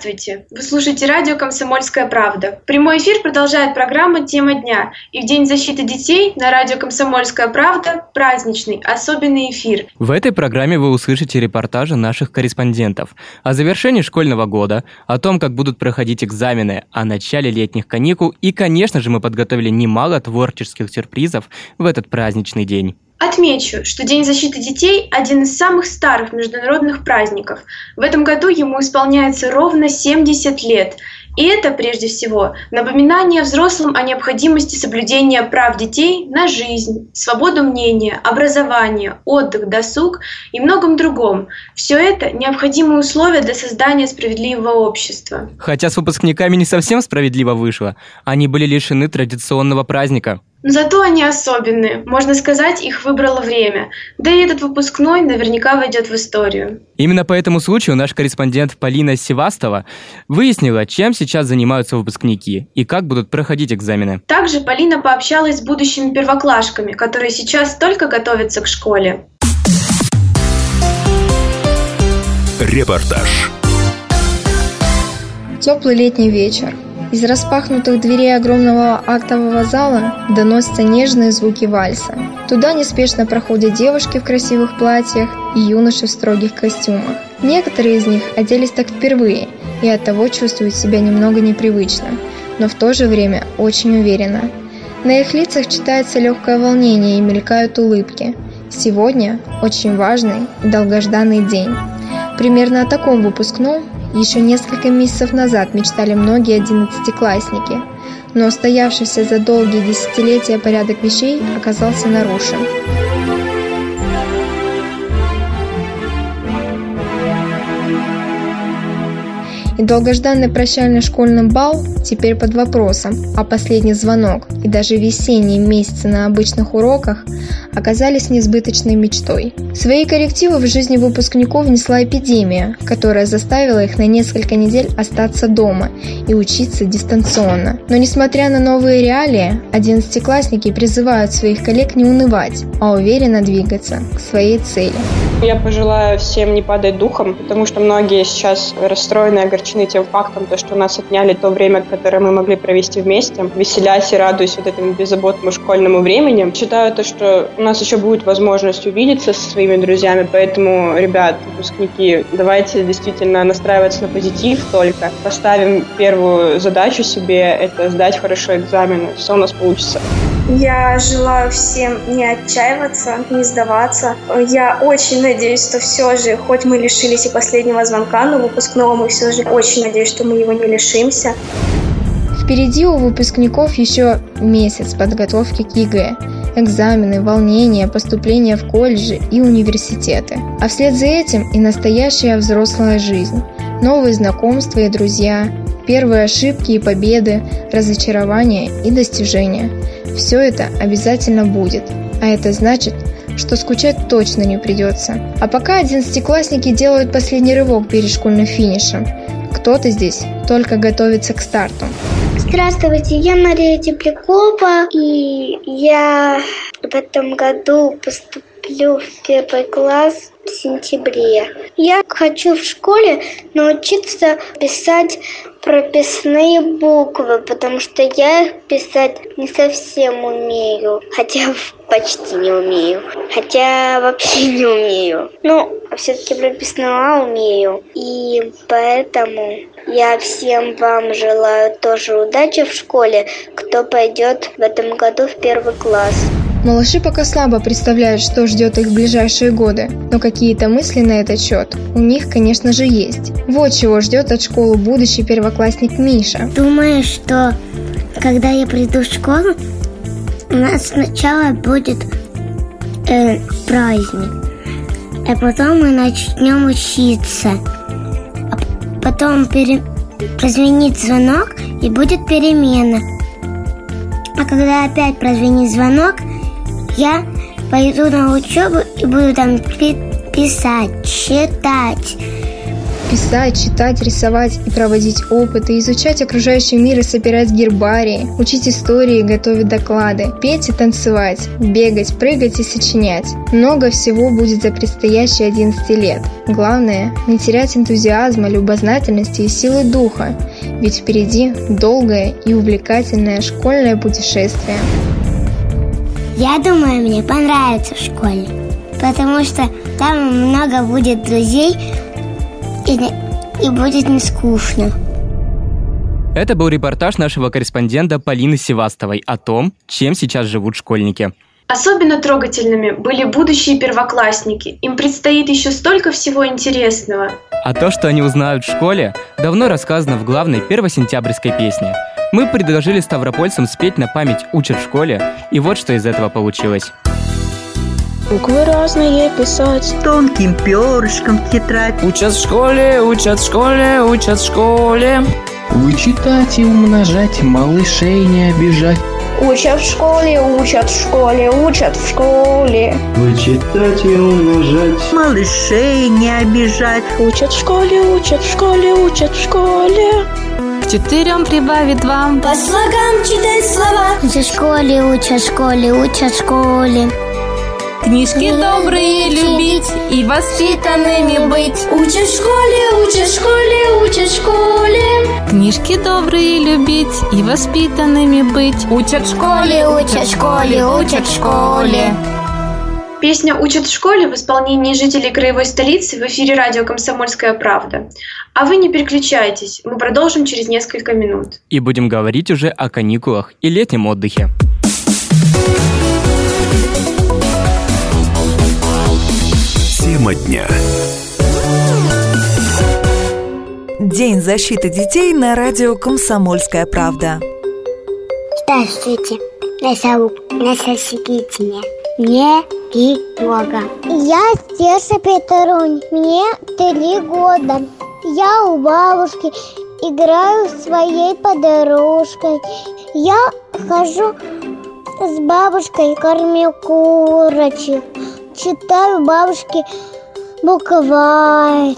Здравствуйте! Вы слушаете радио «Комсомольская правда». Прямой эфир продолжает программа «Тема дня». И в День защиты детей на радио «Комсомольская правда» праздничный, особенный эфир. В этой программе вы услышите репортажи наших корреспондентов о завершении школьного года, о том, как будут проходить экзамены, о начале летних каникул и, конечно же, мы подготовили немало творческих сюрпризов в этот праздничный день. Отмечу, что День защиты детей – один из самых старых международных праздников. В этом году ему исполняется ровно 70 лет. И это, прежде всего, напоминание взрослым о необходимости соблюдения прав детей на жизнь, свободу мнения, образование, отдых, досуг и многом другом. Все это – необходимые условия для создания справедливого общества. Хотя с выпускниками не совсем справедливо вышло. Они были лишены традиционного праздника. Но зато они особенные, можно сказать, их выбрало время. Да и этот выпускной наверняка войдет в историю. Именно по этому случаю наш корреспондент Полина Севастова выяснила, чем сейчас занимаются выпускники и как будут проходить экзамены. Также Полина пообщалась с будущими первоклашками, которые сейчас только готовятся к школе. Репортаж. Теплый летний вечер. Из распахнутых дверей огромного актового зала доносятся нежные звуки вальса. Туда неспешно проходят девушки в красивых платьях и юноши в строгих костюмах. Некоторые из них оделись так впервые и оттого чувствуют себя немного непривычно, но в то же время очень уверенно. На их лицах читается легкое волнение и мелькают улыбки. Сегодня очень важный и долгожданный день. Примерно о таком выпускном еще несколько месяцев назад мечтали многие одиннадцатиклассники, но устоявшийся за долгие десятилетия порядок вещей оказался нарушен. И долгожданный прощальный школьный бал теперь под вопросом, а последний звонок и даже весенние месяцы на обычных уроках оказались несбыточной мечтой. Свои коррективы в жизни выпускников внесла эпидемия, которая заставила их на несколько недель остаться дома и учиться дистанционно. Но несмотря на новые реалии, одиннадцатиклассники призывают своих коллег не унывать, а уверенно двигаться к своей цели. Я пожелаю всем не падать духом, потому что многие сейчас расстроены и огорчены тем фактом, то, что у нас отняли то время, которое мы могли провести вместе, веселясь и радуясь вот этому беззаботному школьному времени. Считаю то, что у нас еще будет возможность увидеться со своими друзьями, поэтому, ребят, выпускники, давайте действительно настраиваться на позитив только. Поставим первую задачу себе, это сдать хорошо экзамены, все у нас получится. Я желаю всем не отчаиваться, не сдаваться. Я очень надеюсь, что все же, хоть мы лишились и последнего звонка, но выпускного мы все же очень надеюсь, что мы его не лишимся. Впереди у выпускников еще месяц подготовки к ЕГЭ, экзамены, волнения, поступление в колледжи и университеты. А вслед за этим и настоящая взрослая жизнь, новые знакомства и друзья, первые ошибки и победы, разочарования и достижения. Все это обязательно будет, а это значит, что скучать точно не придется. А пока одиннадцатиклассники делают последний рывок перед школьным финишем, кто-то здесь только готовится к старту. Здравствуйте, я Мария Теплякова, и я в этом году поступлю в первый класс в сентябре. Я хочу в школе научиться писать прописные буквы, потому что я их писать не совсем умею, хотя почти не умею, хотя вообще не умею. Ну, а все-таки прописные А умею, и поэтому я всем вам желаю тоже удачи в школе, кто пойдет в этом году в первый класс. Малыши пока слабо представляют, что ждет их в ближайшие годы, но какие-то мысли на этот счет у них, конечно же, есть. Вот чего ждет от школы будущий первоклассник Миша. Думаю, что когда я приду в школу, у нас сначала будет э, праздник, а потом мы начнем учиться. А потом пере... прозвенит звонок и будет перемена. А когда опять прозвенит звонок, я пойду на учебу и буду там писать, читать. Писать, читать, рисовать и проводить опыты, изучать окружающий мир и собирать гербарии, учить истории готовить доклады, петь и танцевать, бегать, прыгать и сочинять. Много всего будет за предстоящие 11 лет. Главное – не терять энтузиазма, любознательности и силы духа, ведь впереди долгое и увлекательное школьное путешествие. Я думаю, мне понравится в школе, потому что там много будет друзей и, и будет не скучно. Это был репортаж нашего корреспондента Полины Севастовой о том, чем сейчас живут школьники. Особенно трогательными были будущие первоклассники. Им предстоит еще столько всего интересного. А то, что они узнают в школе, давно рассказано в главной первосентябрьской песне – мы предложили ставропольцам спеть на память «Учат в школе», и вот что из этого получилось. Буквы разные писать. Тонким перышком тетрадь. Учат в школе, учат в школе, учат в школе. Вычитать и умножать, малышей не обижать. Учат в школе, учат в школе, учат в школе. Вычитать и умножать. Малышей не обижать. Учат в школе, учат в школе, учат в школе четырем прибавит вам По слогам читать слова. В школе, учат школе, учат школе. Книжки добрые любить и воспитанными быть. Учат в школе, учат в школе, учат в школе. Книжки добрые любить и воспитанными быть. Учат в школе, учат в школе, учат в школе Песня «Учат в школе» в исполнении жителей краевой столицы в эфире радио «Комсомольская правда». А вы не переключайтесь, мы продолжим через несколько минут. И будем говорить уже о каникулах и летнем отдыхе. Тема дня. День защиты детей на радио «Комсомольская правда». Здравствуйте, я зовут Настасья Мне три года. Я Стеша Петрунь, мне три года. Я у бабушки играю своей подружкой. Я хожу с бабушкой, кормю курочек. Читаю бабушке букварь.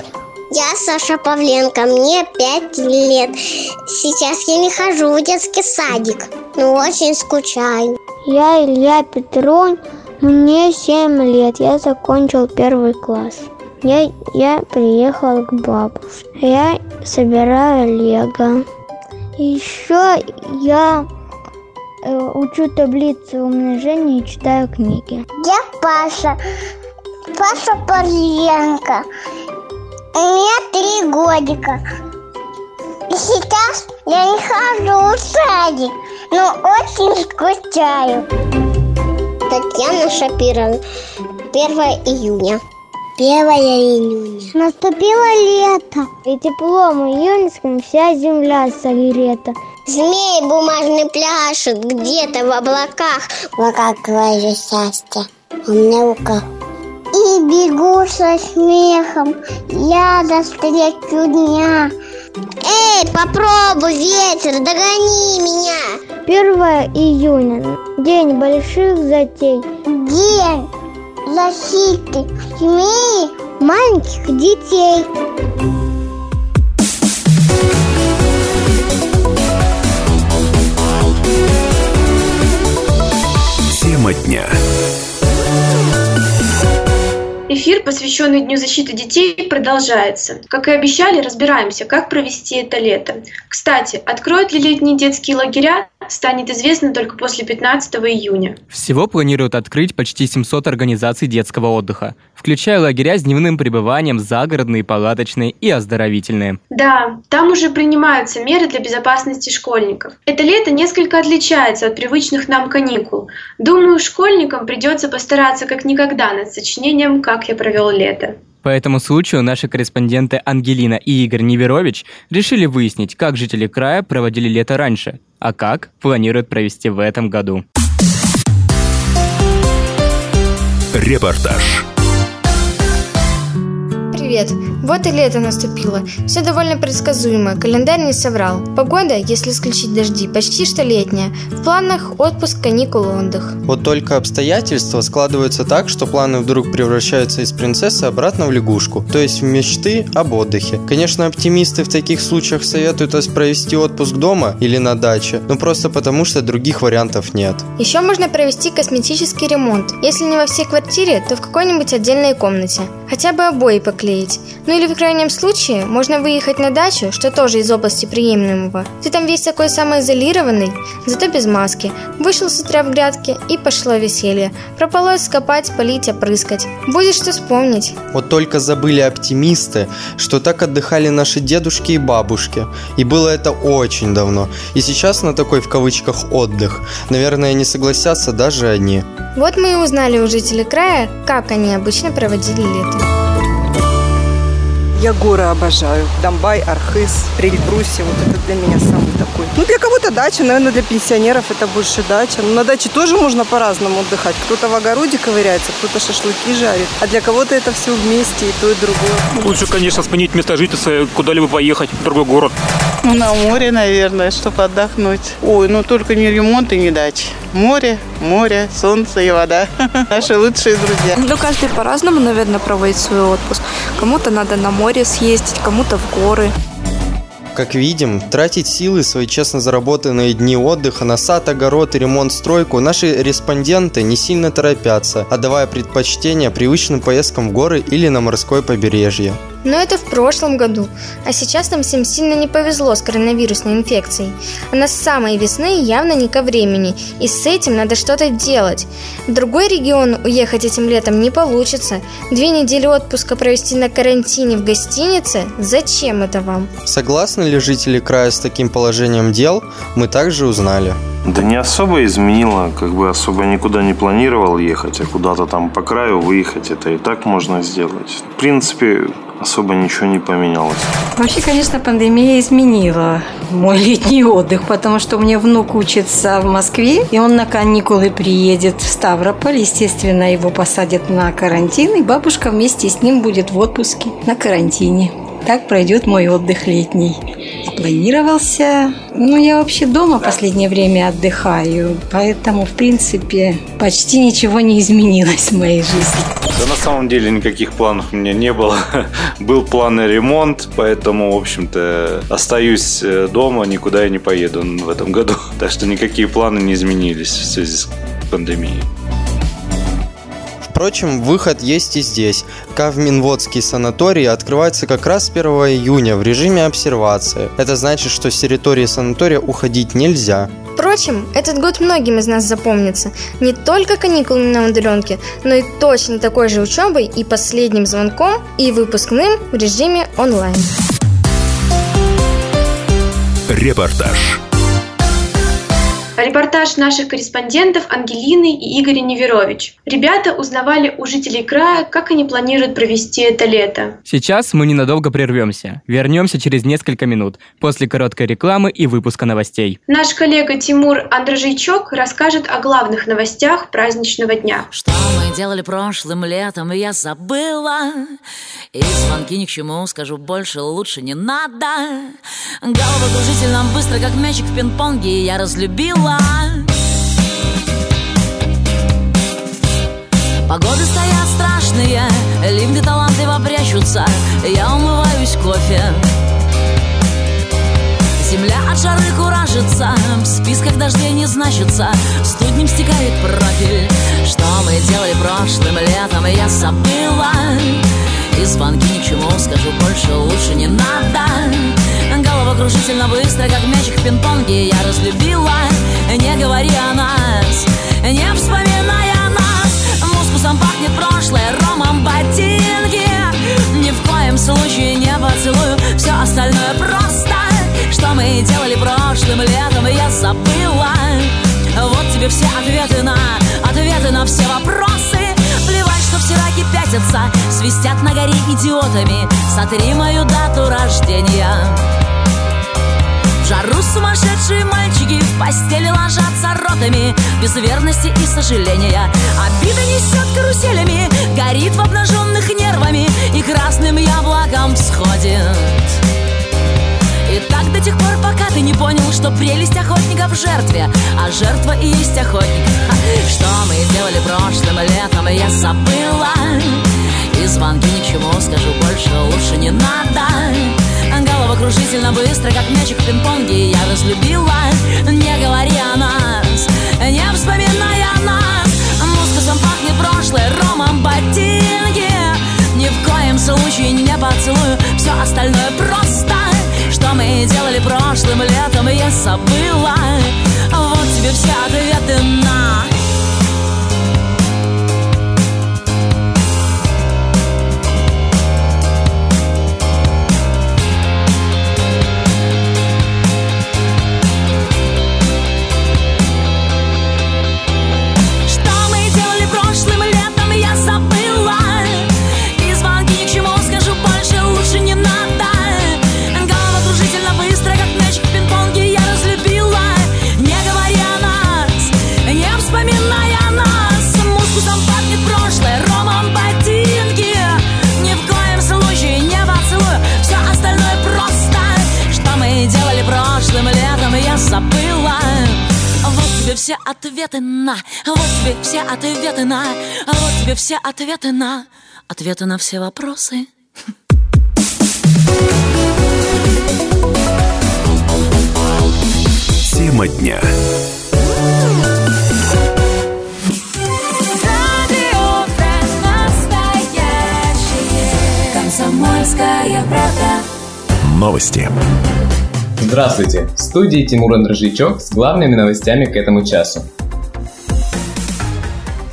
Я Саша Павленко, мне пять лет. Сейчас я не хожу в детский садик, но очень скучаю. Я Илья Петрунь, мне семь лет, я закончил первый класс. Я, я приехал к бабушке. Я собираю лего. Еще я э, учу таблицы умножения и читаю книги. Я Паша. Паша Парленко. Мне три годика. И сейчас я не хожу в садик, но очень скучаю. Татьяна Шапирова. 1 июня. 1 июня. Наступило лето, и теплом июньским вся земля согрета. Змей бумажный пляшет где-то в облаках. Вот как твое счастье. У меня рука. И бегу со смехом, я навстречу дня. Эй, попробуй, ветер, догони меня. 1 июня, день больших затей. День защиты семьи маленьких детей. Тема дня. Эфир, посвященный Дню защиты детей, продолжается. Как и обещали, разбираемся, как провести это лето. Кстати, откроют ли летние детские лагеря, станет известно только после 15 июня. Всего планируют открыть почти 700 организаций детского отдыха, включая лагеря с дневным пребыванием, загородные, палаточные и оздоровительные. Да, там уже принимаются меры для безопасности школьников. Это лето несколько отличается от привычных нам каникул. Думаю, школьникам придется постараться как никогда над сочинением «Как я провел лето». По этому случаю наши корреспонденты Ангелина и Игорь Неверович решили выяснить, как жители края проводили лето раньше, а как планируют провести в этом году. Репортаж. Привет! Вот и лето наступило. Все довольно предсказуемо, календарь не соврал. Погода, если исключить дожди, почти что летняя. В планах отпуск, каникулы, отдых. Вот только обстоятельства складываются так, что планы вдруг превращаются из принцессы обратно в лягушку, то есть в мечты об отдыхе. Конечно, оптимисты в таких случаях советуют us провести отпуск дома или на даче, но просто потому, что других вариантов нет. Еще можно провести косметический ремонт. Если не во всей квартире, то в какой-нибудь отдельной комнате. Хотя бы обои поклеить. Ну или в крайнем случае, можно выехать на дачу, что тоже из области приемлемого. Ты там весь такой самоизолированный, зато без маски. Вышел с утра в грядки и пошло веселье. Прополоть, скопать, полить, опрыскать. Будет что вспомнить. Вот только забыли оптимисты, что так отдыхали наши дедушки и бабушки. И было это очень давно. И сейчас на такой в кавычках отдых, наверное, не согласятся даже они. Вот мы и узнали у жителей края, как они обычно проводили лето. Я горы обожаю. Домбай, Архыз, Эльбруси. Вот это для меня самый такой. Ну, для кого-то дача, наверное, для пенсионеров это больше дача. Но на даче тоже можно по-разному отдыхать. Кто-то в огороде ковыряется, кто-то шашлыки жарит. А для кого-то это все вместе, и то, и другое. Лучше, конечно, сменить место жительства, куда-либо поехать в другой город. Ну, на море, наверное, чтобы отдохнуть. Ой, ну только не ремонт и не дача. Море, море, солнце и вода. Наши лучшие друзья. Ну, каждый по-разному, наверное, проводит свой отпуск. Кому-то надо на море съездить, кому-то в горы. Как видим, тратить силы свои честно заработанные дни отдыха на сад, огород и ремонт стройку наши респонденты не сильно торопятся, отдавая предпочтение привычным поездкам в горы или на морское побережье. Но это в прошлом году, а сейчас нам всем сильно не повезло с коронавирусной инфекцией. Она с самой весны явно не ко времени, и с этим надо что-то делать. В другой регион уехать этим летом не получится. Две недели отпуска провести на карантине в гостинице? Зачем это вам? Согласны ли жители края с таким положением дел, мы также узнали. Да не особо изменило, как бы особо никуда не планировал ехать, а куда-то там по краю выехать, это и так можно сделать. В принципе, особо ничего не поменялось. Вообще, конечно, пандемия изменила мой летний отдых, потому что у меня внук учится в Москве, и он на каникулы приедет в Ставрополь. Естественно, его посадят на карантин, и бабушка вместе с ним будет в отпуске на карантине. Так пройдет мой отдых летний. Планировался, ну, я вообще дома последнее время отдыхаю, поэтому, в принципе, почти ничего не изменилось в моей жизни. Да на самом деле никаких планов у меня не было. Был план на ремонт, поэтому, в общем-то, остаюсь э, дома, никуда я не поеду в этом году. Так что никакие планы не изменились в связи с пандемией. Впрочем, выход есть и здесь. Кавминводский санаторий открывается как раз 1 июня в режиме обсервации. Это значит, что с территории санатория уходить нельзя. Впрочем, этот год многим из нас запомнится. Не только каникулами на удаленке, но и точно такой же учебой и последним звонком и выпускным в режиме онлайн. Репортаж. Репортаж наших корреспондентов Ангелины и Игоря Неверович. Ребята узнавали у жителей края, как они планируют провести это лето. Сейчас мы ненадолго прервемся. Вернемся через несколько минут, после короткой рекламы и выпуска новостей. Наш коллега Тимур Андрожейчок расскажет о главных новостях праздничного дня. Что мы делали прошлым летом, я забыла. И звонки ни к чему, скажу больше, лучше не надо. Головокружительно быстро, как мячик в пинг-понге, я разлюбила. Погоды стоят страшные, ливни талантливо прячутся, я умываюсь кофе. Земля от жары куражится, в списках дождей не значится, студнем стекает профиль. Что мы делали прошлым летом, я забыла. И звонки ни к чему, скажу больше, лучше не надо. Головокружительно быстро, как мячик в пинг-понге, я разлюбила. Не говори о нас, не вспоминай о нас. Мускусом пахнет прошлое, ромом ботинки. Ни в коем случае не поцелую, все остальное просто. Что мы делали прошлым летом, я забыла. Вот тебе все ответы на, ответы на все вопросы. Плевать, что все раки пятятся, свистят на горе идиотами. Сотри мою дату рождения. В жару сумасшедшие мальчики в постели ложатся ротами Без верности и сожаления Обида несет каруселями Горит в обнаженных нервами И красным яблоком всходит и так до тех пор, пока ты не понял, что прелесть охотника в жертве, а жертва и есть охотник. Что мы делали прошлым летом, я забыла. И звонки ни к чему, скажу больше, лучше не надо. Головокружительно быстро, как мячик в пинг-понге, я разлюбила. Не говори о нас, не вспоминай о нас. Мускусом пахнет прошлое, ромом ботинки. Ни в коем случае не поцелую, все остальное просто мы делали прошлым летом, я забыла. Вот тебе все ответы на ответы на, вот тебе все ответы на, вот тебе все ответы на, ответы на все вопросы. Тема дня. Комсомольская правда. Новости. Здравствуйте! В студии Тимур Андрожичок с главными новостями к этому часу.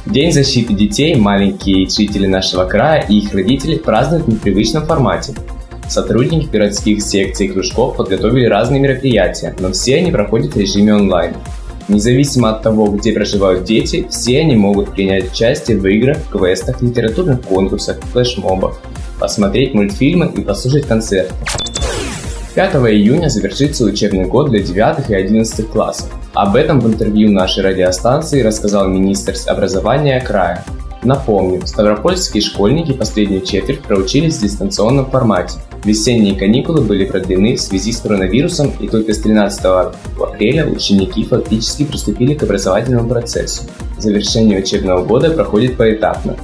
День защиты детей маленькие жители нашего края и их родители празднуют в непривычном формате. Сотрудники городских секций и кружков подготовили разные мероприятия, но все они проходят в режиме онлайн. Независимо от того, где проживают дети, все они могут принять участие в играх, квестах, литературных конкурсах, флешмобах, посмотреть мультфильмы и послушать концерты. 5 июня завершится учебный год для 9 и 11 классов. Об этом в интервью нашей радиостанции рассказал министр образования края. Напомню, ставропольские школьники последнюю четверть проучились в дистанционном формате. Весенние каникулы были продлены в связи с коронавирусом, и только с 13 апреля ученики фактически приступили к образовательному процессу. Завершение учебного года проходит поэтапно.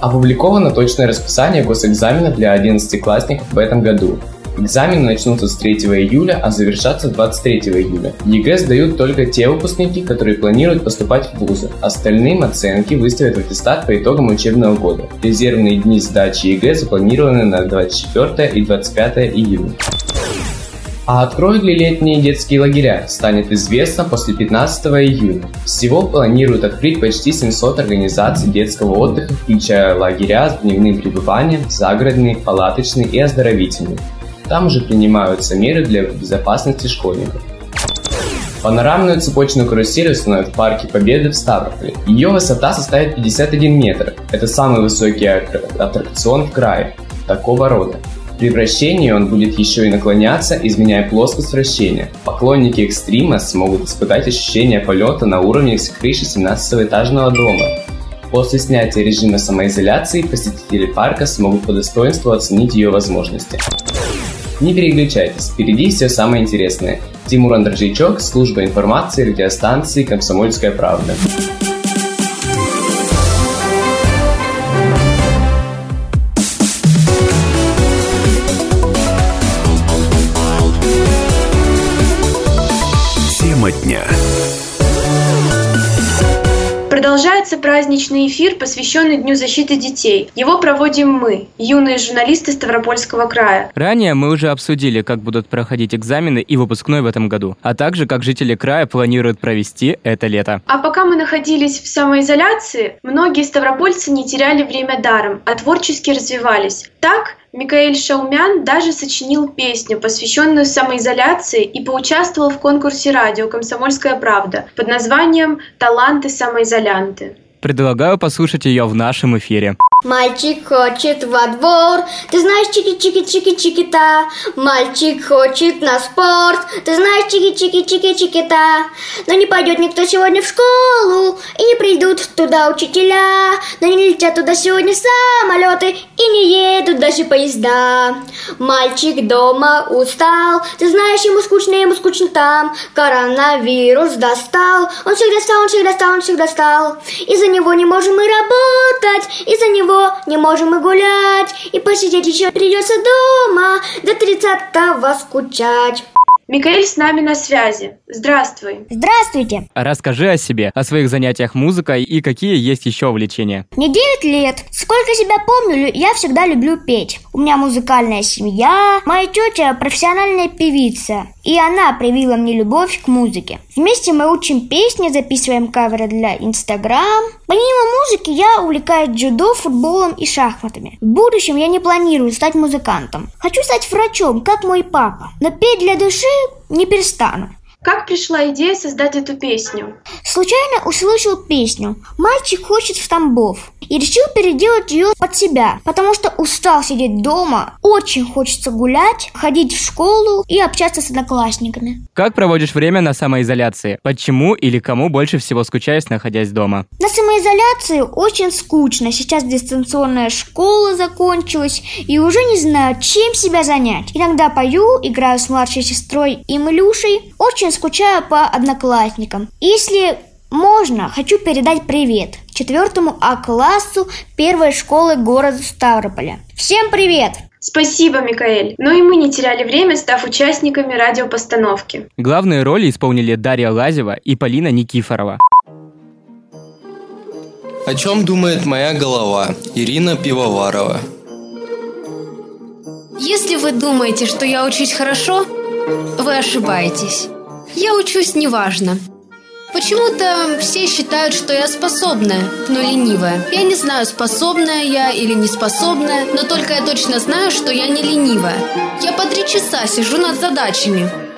Опубликовано точное расписание госэкзамена для 11-классников в этом году. Экзамены начнутся с 3 июля, а завершатся 23 июля. ЕГЭ сдают только те выпускники, которые планируют поступать в вузы. Остальным оценки выставят в аттестат по итогам учебного года. Резервные дни сдачи ЕГЭ запланированы на 24 и 25 июня. А откроют ли летние детские лагеря, станет известно после 15 июня. Всего планируют открыть почти 700 организаций детского отдыха, включая лагеря с дневным пребыванием, загородные, палаточные и оздоровительные. Там уже принимаются меры для безопасности школьников. Панорамную цепочную карусель установят в Парке Победы в Ставрополе. Ее высота составит 51 метр. Это самый высокий аттракцион в крае такого рода. При вращении он будет еще и наклоняться, изменяя плоскость вращения. Поклонники экстрима смогут испытать ощущение полета на уровне с крыши 17-этажного дома. После снятия режима самоизоляции посетители парка смогут по достоинству оценить ее возможности. Не переключайтесь, впереди все самое интересное. Тимур Андрожичок, служба информации радиостанции «Комсомольская правда». Праздничный эфир, посвященный Дню защиты детей. Его проводим мы, юные журналисты Ставропольского края. Ранее мы уже обсудили, как будут проходить экзамены и выпускной в этом году, а также как жители края планируют провести это лето. А пока мы находились в самоизоляции, многие ставропольцы не теряли время даром, а творчески развивались. Так, Микаэль Шаумян даже сочинил песню, посвященную самоизоляции, и поучаствовал в конкурсе радио «Комсомольская правда» под названием «Таланты самоизолянты». Предлагаю послушать ее в нашем эфире. Мальчик хочет во двор, ты знаешь чики-чики-чики-чики-та. Мальчик хочет на спорт, ты знаешь чики-чики-чики-чики-та. Но не пойдет никто сегодня в школу, и не придут туда учителя. Но не летят туда сегодня самолеты, и не едут даже поезда. Мальчик дома устал, ты знаешь, ему скучно, ему скучно там. Коронавирус достал, он всегда стал, он всегда стал, он всегда стал. Из-за него не можем мы работать, из-за него не можем мы гулять, и посидеть еще придется дома, до тридцатого скучать. Микаэль с нами на связи. Здравствуй. Здравствуйте. Расскажи о себе, о своих занятиях музыкой и какие есть еще увлечения. Мне 9 лет. Сколько себя помню, я всегда люблю петь. У меня музыкальная семья, моя тетя профессиональная певица, и она привила мне любовь к музыке. Вместе мы учим песни, записываем каверы для Инстаграм. Помимо музыки я увлекаюсь дзюдо, футболом и шахматами. В будущем я не планирую стать музыкантом. Хочу стать врачом, как мой папа. Но петь для души не перестану. Как пришла идея создать эту песню? Случайно услышал песню «Мальчик хочет в Тамбов» и решил переделать ее под себя, потому что устал сидеть дома, очень хочется гулять, ходить в школу и общаться с одноклассниками. Как проводишь время на самоизоляции? Почему или кому больше всего скучаешь, находясь дома? На самоизоляции очень скучно. Сейчас дистанционная школа закончилась и уже не знаю, чем себя занять. Иногда пою, играю с младшей сестрой и Милюшей. Очень скучаю по одноклассникам. Если можно, хочу передать привет четвертому А-классу первой школы города Ставрополя. Всем привет! Спасибо, Микаэль. Но и мы не теряли время, став участниками радиопостановки. Главные роли исполнили Дарья Лазева и Полина Никифорова. О чем думает моя голова? Ирина Пивоварова. Если вы думаете, что я учусь хорошо, вы ошибаетесь. Я учусь неважно. Почему-то все считают, что я способная, но ленивая. Я не знаю, способная я или не способная, но только я точно знаю, что я не ленивая. Я по три часа сижу над задачами.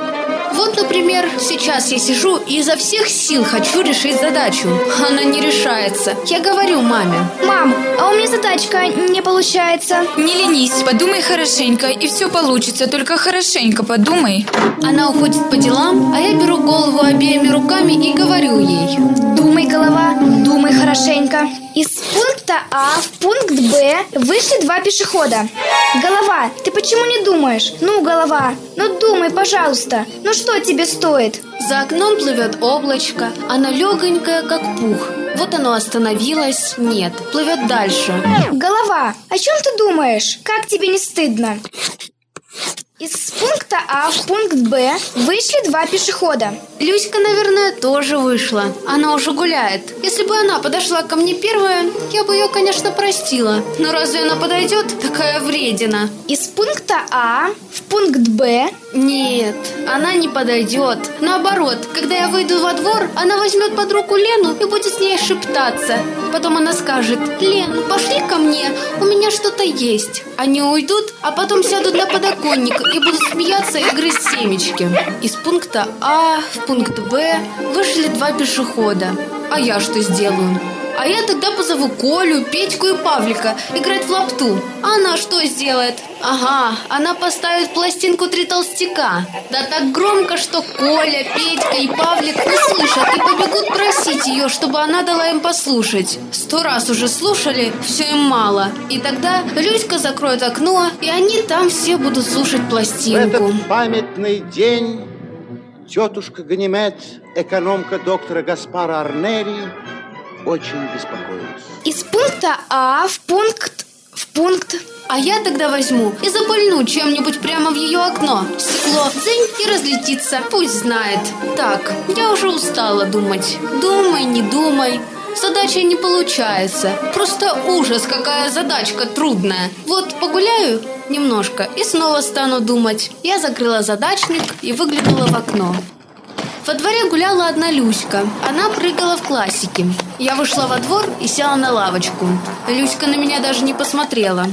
Вот, например, сейчас я сижу и изо всех сил хочу решить задачу. Она не решается. Я говорю маме. Мам, а у меня задачка не получается. Не ленись, подумай хорошенько, и все получится. Только хорошенько подумай. Она уходит по делам, а я беру голову обеими руками и говорю ей. Думай, голова, хорошенько. Из пункта А в пункт Б вышли два пешехода. Голова, ты почему не думаешь? Ну, голова, ну думай, пожалуйста. Ну что тебе стоит? За окном плывет облачко, оно легонькое, как пух. Вот оно остановилось. Нет, плывет дальше. Голова, о чем ты думаешь? Как тебе не стыдно? Из пункта А в пункт Б вышли два пешехода. Люська, наверное, тоже вышла. Она уже гуляет. Если бы она подошла ко мне первая, я бы ее, конечно, простила. Но разве она подойдет? Такая вредина. Из пункта А в пункт Б нет, она не подойдет. Наоборот, когда я выйду во двор, она возьмет под руку Лену и будет с ней шептаться. Потом она скажет, Лен, пошли ко мне, у меня что-то есть. Они уйдут, а потом сядут на подоконник и будут смеяться и грызть семечки. Из пункта А в пункт Б вышли два пешехода. А я что сделаю? А я тогда позову Колю, Петьку и Павлика играть в лапту. А она что сделает? Ага, она поставит пластинку «Три толстяка». Да так громко, что Коля, Петька и Павлик услышат и побегут просить ее, чтобы она дала им послушать. Сто раз уже слушали, все им мало. И тогда Люська закроет окно, и они там все будут слушать пластинку. В этот памятный день тетушка Ганимед, экономка доктора Гаспара Арнери, очень беспокоилась. Из пункта А в пункт в пункт. А я тогда возьму и запульну чем-нибудь прямо в ее окно. Стекло дзынь и разлетится. Пусть знает. Так, я уже устала думать. Думай, не думай. Задача не получается. Просто ужас, какая задачка трудная. Вот погуляю немножко и снова стану думать. Я закрыла задачник и выглянула в окно. Во дворе гуляла одна Люська. Она прыгала в классике. Я вышла во двор и села на лавочку. Люська на меня даже не посмотрела.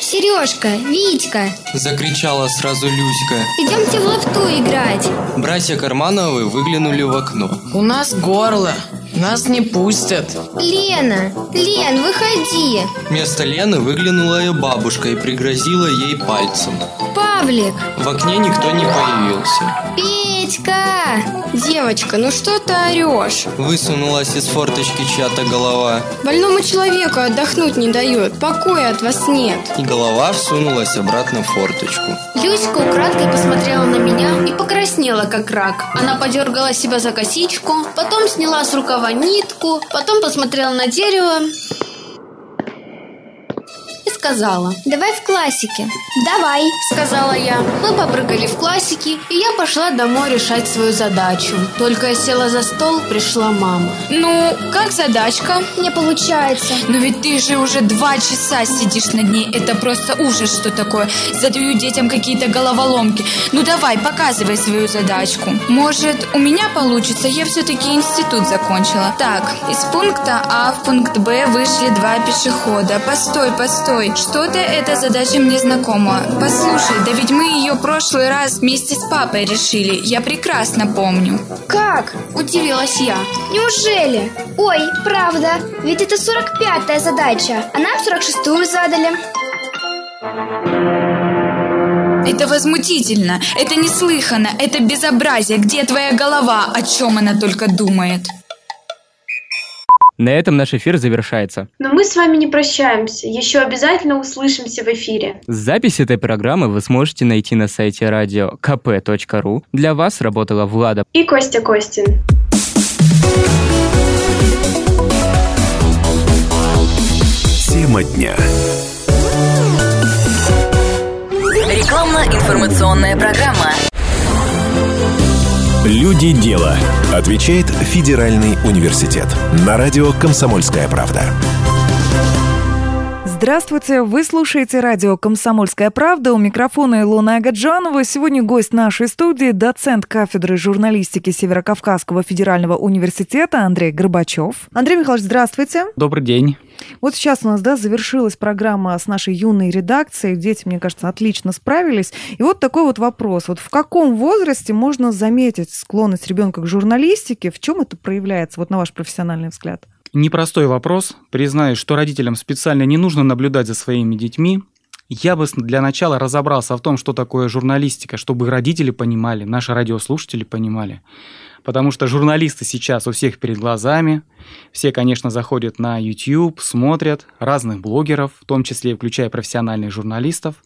Сережка, Витька, Закричала сразу Люська. идемте в лафту играть. Братья Кармановы выглянули в окно. У нас горло. Нас не пустят. Лена, Лен, выходи. Вместо Лены выглянула ее бабушка и пригрозила ей пальцем. Павлик, В окне никто не появился. Петька. Девочка, ну что ты орешь? Высунулась из форточки чья-то голова, Больному человеку отдохнуть не дает, покоя от вас нет. и голова всунулась обратно в форточку. Люська украдкой посмотрела на меня и покраснела, как рак. Она подергала себя за косичку, потом сняла с рукава нитку, потом посмотрела на дерево сказала. Давай в классике. Давай. Сказала я. Мы попрыгали в классике, и я пошла домой решать свою задачу. Только я села за стол, пришла мама. Ну, как задачка? Не получается. Но ведь ты же уже два часа сидишь над ней. Это просто ужас, что такое. Задаю детям какие-то головоломки. Ну давай, показывай свою задачку. Может, у меня получится? Я все-таки институт закончила. Так, из пункта А в пункт Б вышли два пешехода. Постой, постой. Что-то эта задача мне знакома. Послушай, да ведь мы ее прошлый раз вместе с папой решили. Я прекрасно помню. Как? Удивилась я. Неужели? Ой, правда. Ведь это 45-я задача, а нам 46-ю задали. Это возмутительно, это неслыханно, это безобразие. Где твоя голова? О чем она только думает? На этом наш эфир завершается. Но мы с вами не прощаемся. Еще обязательно услышимся в эфире. Запись этой программы вы сможете найти на сайте радио kp.ru. Для вас работала Влада. И Костя Костин. Тема дня. Рекламно-информационная программа. Люди дела. Отвечает Федеральный университет. На радио «Комсомольская правда». Здравствуйте, вы слушаете радио «Комсомольская правда». У микрофона Илона Агаджанова. Сегодня гость нашей студии, доцент кафедры журналистики Северокавказского федерального университета Андрей Горбачев. Андрей Михайлович, здравствуйте. Добрый день. Вот сейчас у нас, да, завершилась программа с нашей юной редакцией. Дети, мне кажется, отлично справились. И вот такой вот вопрос. Вот в каком возрасте можно заметить склонность ребенка к журналистике? В чем это проявляется, вот на ваш профессиональный взгляд? Непростой вопрос. Признаюсь, что родителям специально не нужно наблюдать за своими детьми. Я бы для начала разобрался в том, что такое журналистика, чтобы родители понимали, наши радиослушатели понимали. Потому что журналисты сейчас у всех перед глазами. Все, конечно, заходят на YouTube, смотрят разных блогеров, в том числе включая профессиональных журналистов.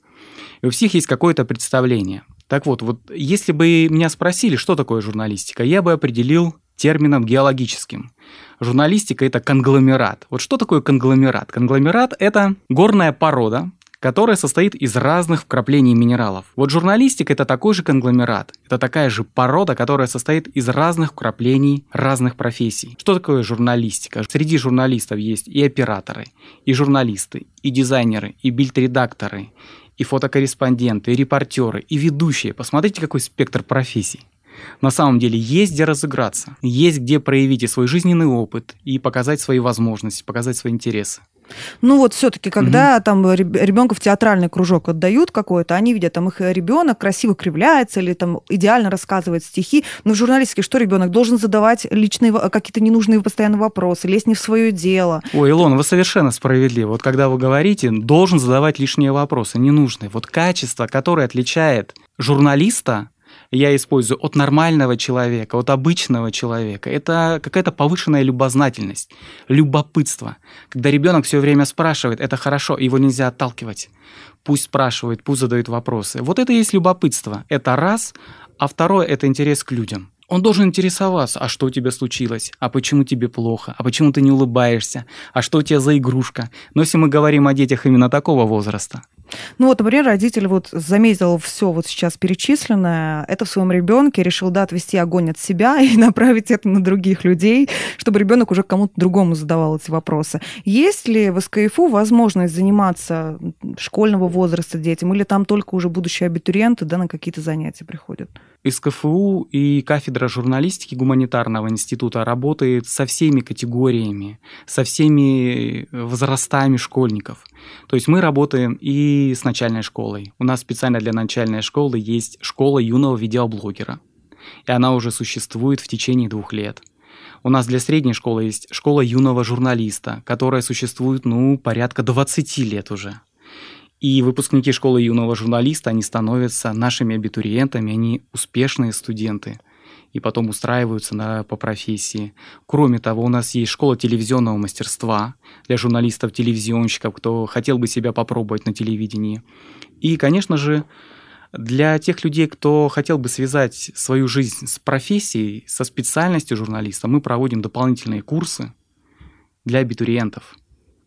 И у всех есть какое-то представление. Так вот, вот если бы меня спросили, что такое журналистика, я бы определил термином геологическим. Журналистика – это конгломерат. Вот что такое конгломерат? Конгломерат – это горная порода, которая состоит из разных вкраплений минералов. Вот журналистика – это такой же конгломерат. Это такая же порода, которая состоит из разных вкраплений разных профессий. Что такое журналистика? Среди журналистов есть и операторы, и журналисты, и дизайнеры, и бильд-редакторы, и фотокорреспонденты, и репортеры, и ведущие. Посмотрите, какой спектр профессий. На самом деле есть где разыграться, есть где проявить и свой жизненный опыт, и показать свои возможности, показать свои интересы. Ну вот все-таки, когда там ребенка в театральный кружок отдают какой-то, они видят, там их ребенок красиво кривляется или там идеально рассказывает стихи. Но в журналистике что ребенок должен задавать личные какие-то ненужные постоянно вопросы, лезть не в свое дело. Ой, Илон, вы совершенно справедливы. Вот когда вы говорите, должен задавать лишние вопросы, ненужные. Вот качество, которое отличает журналиста, я использую от нормального человека, от обычного человека. Это какая-то повышенная любознательность, любопытство. Когда ребенок все время спрашивает, это хорошо, его нельзя отталкивать. Пусть спрашивает, пусть задает вопросы. Вот это и есть любопытство. Это раз. А второе – это интерес к людям. Он должен интересоваться, а что у тебя случилось, а почему тебе плохо, а почему ты не улыбаешься, а что у тебя за игрушка. Но если мы говорим о детях именно такого возраста, Ну вот, например, родитель вот заметил все вот сейчас перечисленное, это в своем ребенке, решил, да, отвести огонь от себя и направить это на других людей, чтобы ребенок уже кому-то другому задавал эти вопросы. Есть ли в СКФУ возможность заниматься школьного возраста детям, или там только уже будущие абитуриенты, да, на какие-то занятия приходят? Из КФУ и кафедра журналистики гуманитарного института работает со всеми категориями, со всеми возрастами школьников. То есть мы работаем и с начальной школой. У нас специально для начальной школы есть школа юного видеоблогера. И она уже существует в течение двух лет. У нас для средней школы есть школа юного журналиста, которая существует, ну, порядка 20 лет уже. И выпускники школы юного журналиста, они становятся нашими абитуриентами, они успешные студенты и потом устраиваются на, по профессии. Кроме того, у нас есть школа телевизионного мастерства для журналистов-телевизионщиков, кто хотел бы себя попробовать на телевидении. И, конечно же, для тех людей, кто хотел бы связать свою жизнь с профессией, со специальностью журналиста, мы проводим дополнительные курсы для абитуриентов –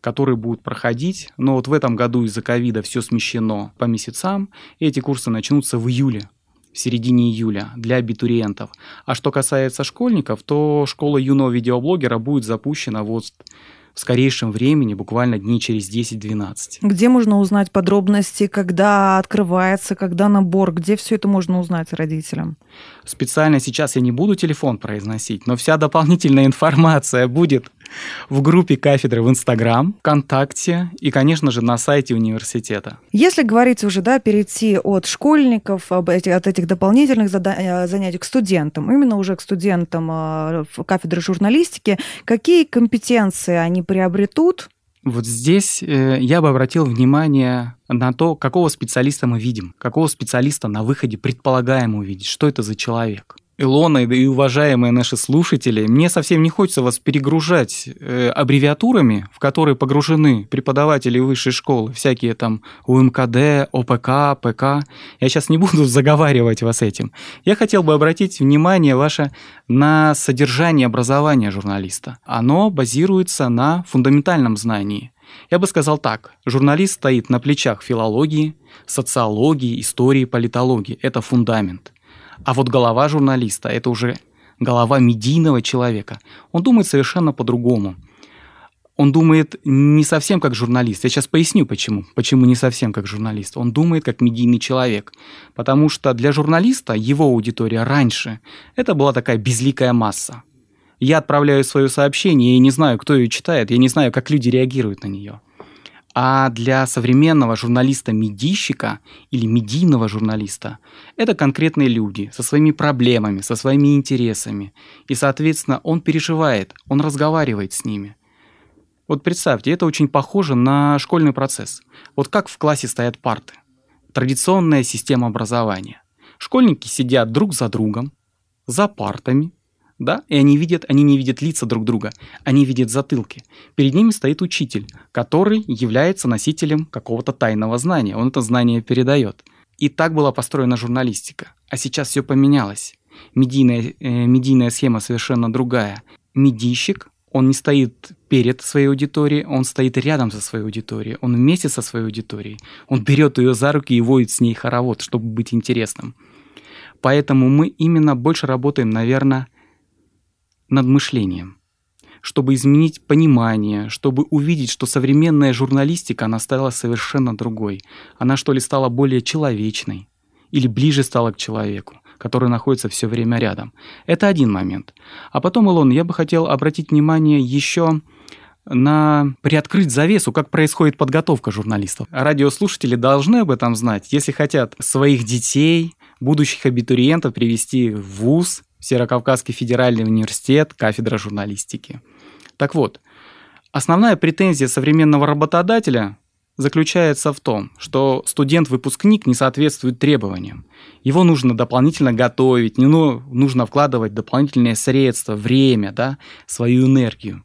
которые будут проходить. Но вот в этом году из-за ковида все смещено по месяцам. И эти курсы начнутся в июле в середине июля для абитуриентов. А что касается школьников, то школа юного видеоблогера будет запущена вот в скорейшем времени, буквально дней через 10-12. Где можно узнать подробности, когда открывается, когда набор, где все это можно узнать родителям? Специально сейчас я не буду телефон произносить, но вся дополнительная информация будет в группе кафедры в Инстаграм, ВКонтакте и, конечно же, на сайте университета. Если говорить уже, да, перейти от школьников, от этих дополнительных э, занятий к студентам, именно уже к студентам э, кафедры журналистики, какие компетенции они приобретут вот здесь э, я бы обратил внимание на то, какого специалиста мы видим, какого специалиста на выходе предполагаем увидеть, что это за человек. Илона и уважаемые наши слушатели, мне совсем не хочется вас перегружать э, аббревиатурами, в которые погружены преподаватели высшей школы, всякие там УМКД, ОПК, ПК. Я сейчас не буду заговаривать вас этим. Я хотел бы обратить внимание ваше на содержание образования журналиста. Оно базируется на фундаментальном знании. Я бы сказал так. Журналист стоит на плечах филологии, социологии, истории, политологии. Это фундамент. А вот голова журналиста – это уже голова медийного человека. Он думает совершенно по-другому. Он думает не совсем как журналист. Я сейчас поясню, почему. Почему не совсем как журналист. Он думает как медийный человек. Потому что для журналиста его аудитория раньше – это была такая безликая масса. Я отправляю свое сообщение и не знаю, кто ее читает, я не знаю, как люди реагируют на нее. А для современного журналиста-медийщика или медийного журналиста это конкретные люди со своими проблемами, со своими интересами. И, соответственно, он переживает, он разговаривает с ними. Вот представьте, это очень похоже на школьный процесс. Вот как в классе стоят парты. Традиционная система образования. Школьники сидят друг за другом, за партами, да, и они видят, они не видят лица друг друга, они видят затылки. Перед ними стоит учитель, который является носителем какого-то тайного знания, он это знание передает. И так была построена журналистика. А сейчас все поменялось. Медийная, э, медийная схема совершенно другая. Медийщик, он не стоит перед своей аудиторией, он стоит рядом со своей аудиторией, он вместе со своей аудиторией, он берет ее за руки и водит с ней хоровод, чтобы быть интересным. Поэтому мы именно больше работаем, наверное, над мышлением, чтобы изменить понимание, чтобы увидеть, что современная журналистика, она стала совершенно другой. Она что ли стала более человечной или ближе стала к человеку, который находится все время рядом. Это один момент. А потом, Илон, я бы хотел обратить внимание еще на приоткрыть завесу, как происходит подготовка журналистов. Радиослушатели должны об этом знать, если хотят своих детей, будущих абитуриентов привести в ВУЗ, Северокавказский федеральный университет, кафедра журналистики. Так вот, основная претензия современного работодателя заключается в том, что студент-выпускник не соответствует требованиям. Его нужно дополнительно готовить, не ну, нужно вкладывать дополнительные средства, время, да, свою энергию.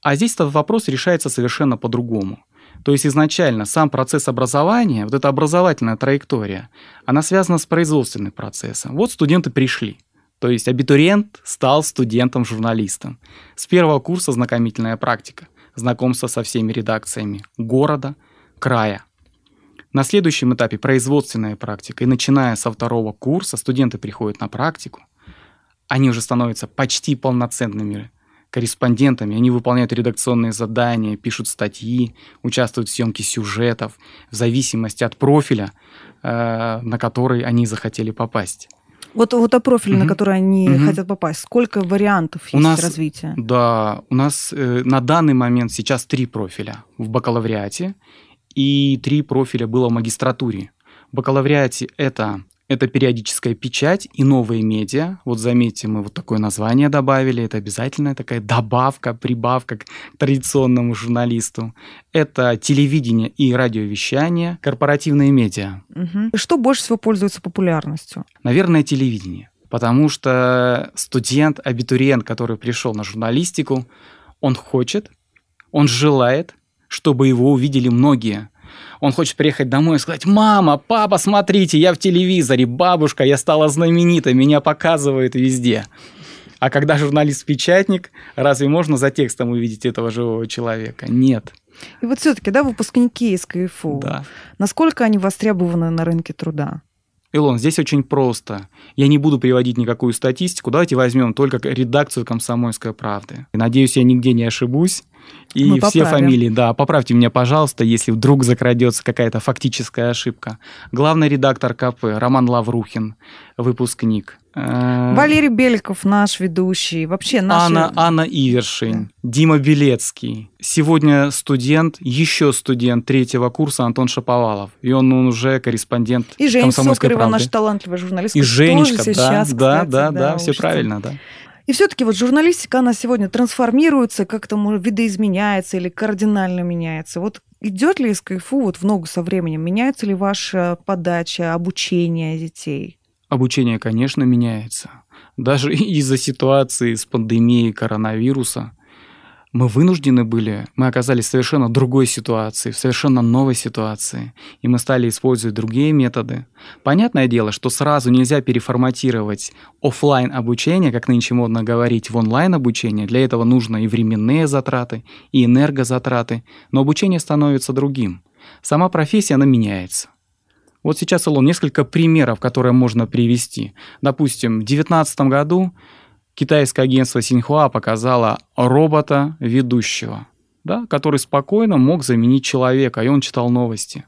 А здесь этот вопрос решается совершенно по-другому. То есть изначально сам процесс образования, вот эта образовательная траектория, она связана с производственным процессом. Вот студенты пришли – то есть абитуриент стал студентом-журналистом. С первого курса знакомительная практика, знакомство со всеми редакциями города, края. На следующем этапе производственная практика. И начиная со второго курса студенты приходят на практику. Они уже становятся почти полноценными корреспондентами. Они выполняют редакционные задания, пишут статьи, участвуют в съемке сюжетов в зависимости от профиля, э, на который они захотели попасть. Вот, вот о профиле, угу. на который они угу. хотят попасть, сколько вариантов у есть нас, развития? Да, у нас э, на данный момент сейчас три профиля в бакалавриате и три профиля было в магистратуре. В бакалавриате это это периодическая печать и новые медиа. Вот заметьте, мы вот такое название добавили. Это обязательная такая добавка, прибавка к традиционному журналисту. Это телевидение и радиовещание, корпоративные медиа. Угу. Что больше всего пользуется популярностью? Наверное, телевидение. Потому что студент, абитуриент, который пришел на журналистику, он хочет, он желает, чтобы его увидели многие – он хочет приехать домой и сказать, мама, папа, смотрите, я в телевизоре, бабушка, я стала знаменитой, меня показывают везде. А когда журналист-печатник, разве можно за текстом увидеть этого живого человека? Нет. И вот все-таки, да, выпускники из КФУ, да. насколько они востребованы на рынке труда? Илон, здесь очень просто. Я не буду приводить никакую статистику. Давайте возьмем только редакцию «Комсомольской правды». Надеюсь, я нигде не ошибусь. И Мы все поправим. фамилии, да, поправьте меня, пожалуйста, если вдруг закрадется какая-то фактическая ошибка. Главный редактор КП Роман Лаврухин, выпускник. Э, Валерий Беликов, наш ведущий. Вообще наш... Анна, Анна Ивершин, да. Дима Белецкий. Сегодня студент, еще студент третьего курса Антон Шаповалов. И он, он уже корреспондент И Женя Сокарева, наш талантливый журналист. И Женечка, да, сейчас, да, кстати, да, да, да, все правильно, да. И все-таки вот журналистика, она сегодня трансформируется, как-то видоизменяется или кардинально меняется. Вот идет ли из КФУ вот в ногу со временем? Меняется ли ваша подача, обучение детей? Обучение, конечно, меняется. Даже из-за ситуации с пандемией коронавируса – мы вынуждены были, мы оказались в совершенно другой ситуации, в совершенно новой ситуации, и мы стали использовать другие методы. Понятное дело, что сразу нельзя переформатировать офлайн обучение, как нынче модно говорить, в онлайн обучение. Для этого нужно и временные затраты, и энергозатраты, но обучение становится другим. Сама профессия, она меняется. Вот сейчас, Илон, несколько примеров, которые можно привести. Допустим, в 2019 году китайское агентство Синьхуа показало робота ведущего, да, который спокойно мог заменить человека, и он читал новости.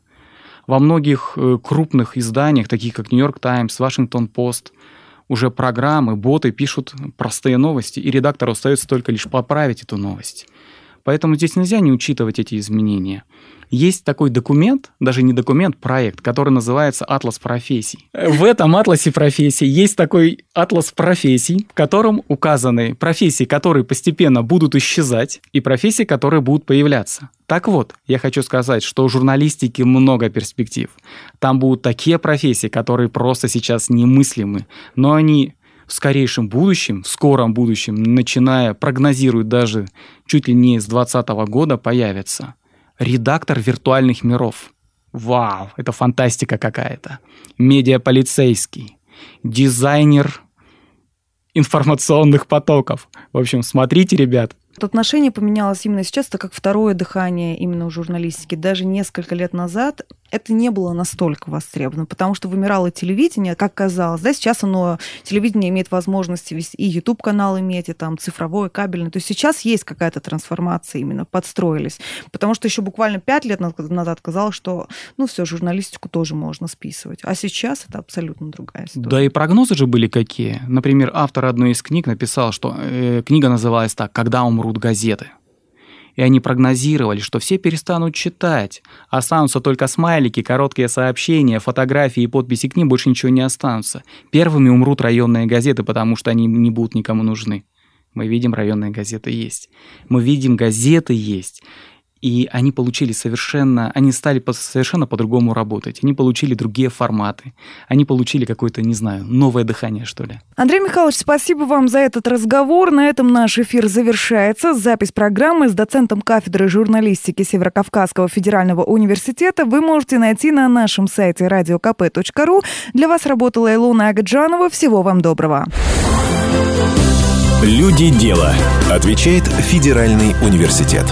Во многих э, крупных изданиях, таких как Нью-Йорк Таймс, Вашингтон Пост, уже программы, боты пишут простые новости, и редактору остается только лишь поправить эту новость. Поэтому здесь нельзя не учитывать эти изменения. Есть такой документ, даже не документ, проект, который называется «Атлас профессий». В этом атласе профессий есть такой атлас профессий, в котором указаны профессии, которые постепенно будут исчезать, и профессии, которые будут появляться. Так вот, я хочу сказать, что у журналистики много перспектив. Там будут такие профессии, которые просто сейчас немыслимы, но они в скорейшем будущем, в скором будущем, начиная прогнозируют даже чуть ли не с 2020 года, появятся редактор виртуальных миров. Вау, это фантастика какая-то. Медиаполицейский, дизайнер информационных потоков. В общем, смотрите, ребят, Отношение поменялось именно сейчас, так как второе дыхание именно у журналистики. Даже несколько лет назад это не было настолько востребовано, потому что вымирало телевидение, как казалось. Да, сейчас оно, телевидение имеет возможность вести и YouTube-канал иметь, и там цифровое, кабельное. То есть сейчас есть какая-то трансформация именно, подстроились. Потому что еще буквально пять лет назад казалось, что, ну, все, журналистику тоже можно списывать. А сейчас это абсолютно другая история. Да и прогнозы же были какие. Например, автор одной из книг написал, что э, книга называлась так «Когда умрут газеты» и они прогнозировали, что все перестанут читать, останутся только смайлики, короткие сообщения, фотографии и подписи к ним, больше ничего не останутся. Первыми умрут районные газеты, потому что они не будут никому нужны. Мы видим, районные газеты есть. Мы видим, газеты есть и они получили совершенно, они стали совершенно по-другому работать. Они получили другие форматы. Они получили какое-то, не знаю, новое дыхание, что ли. Андрей Михайлович, спасибо вам за этот разговор. На этом наш эфир завершается. Запись программы с доцентом кафедры журналистики Северокавказского федерального университета вы можете найти на нашем сайте radiokp.ru. Для вас работала Илона Агаджанова. Всего вам доброго. Люди дела. Отвечает Федеральный университет.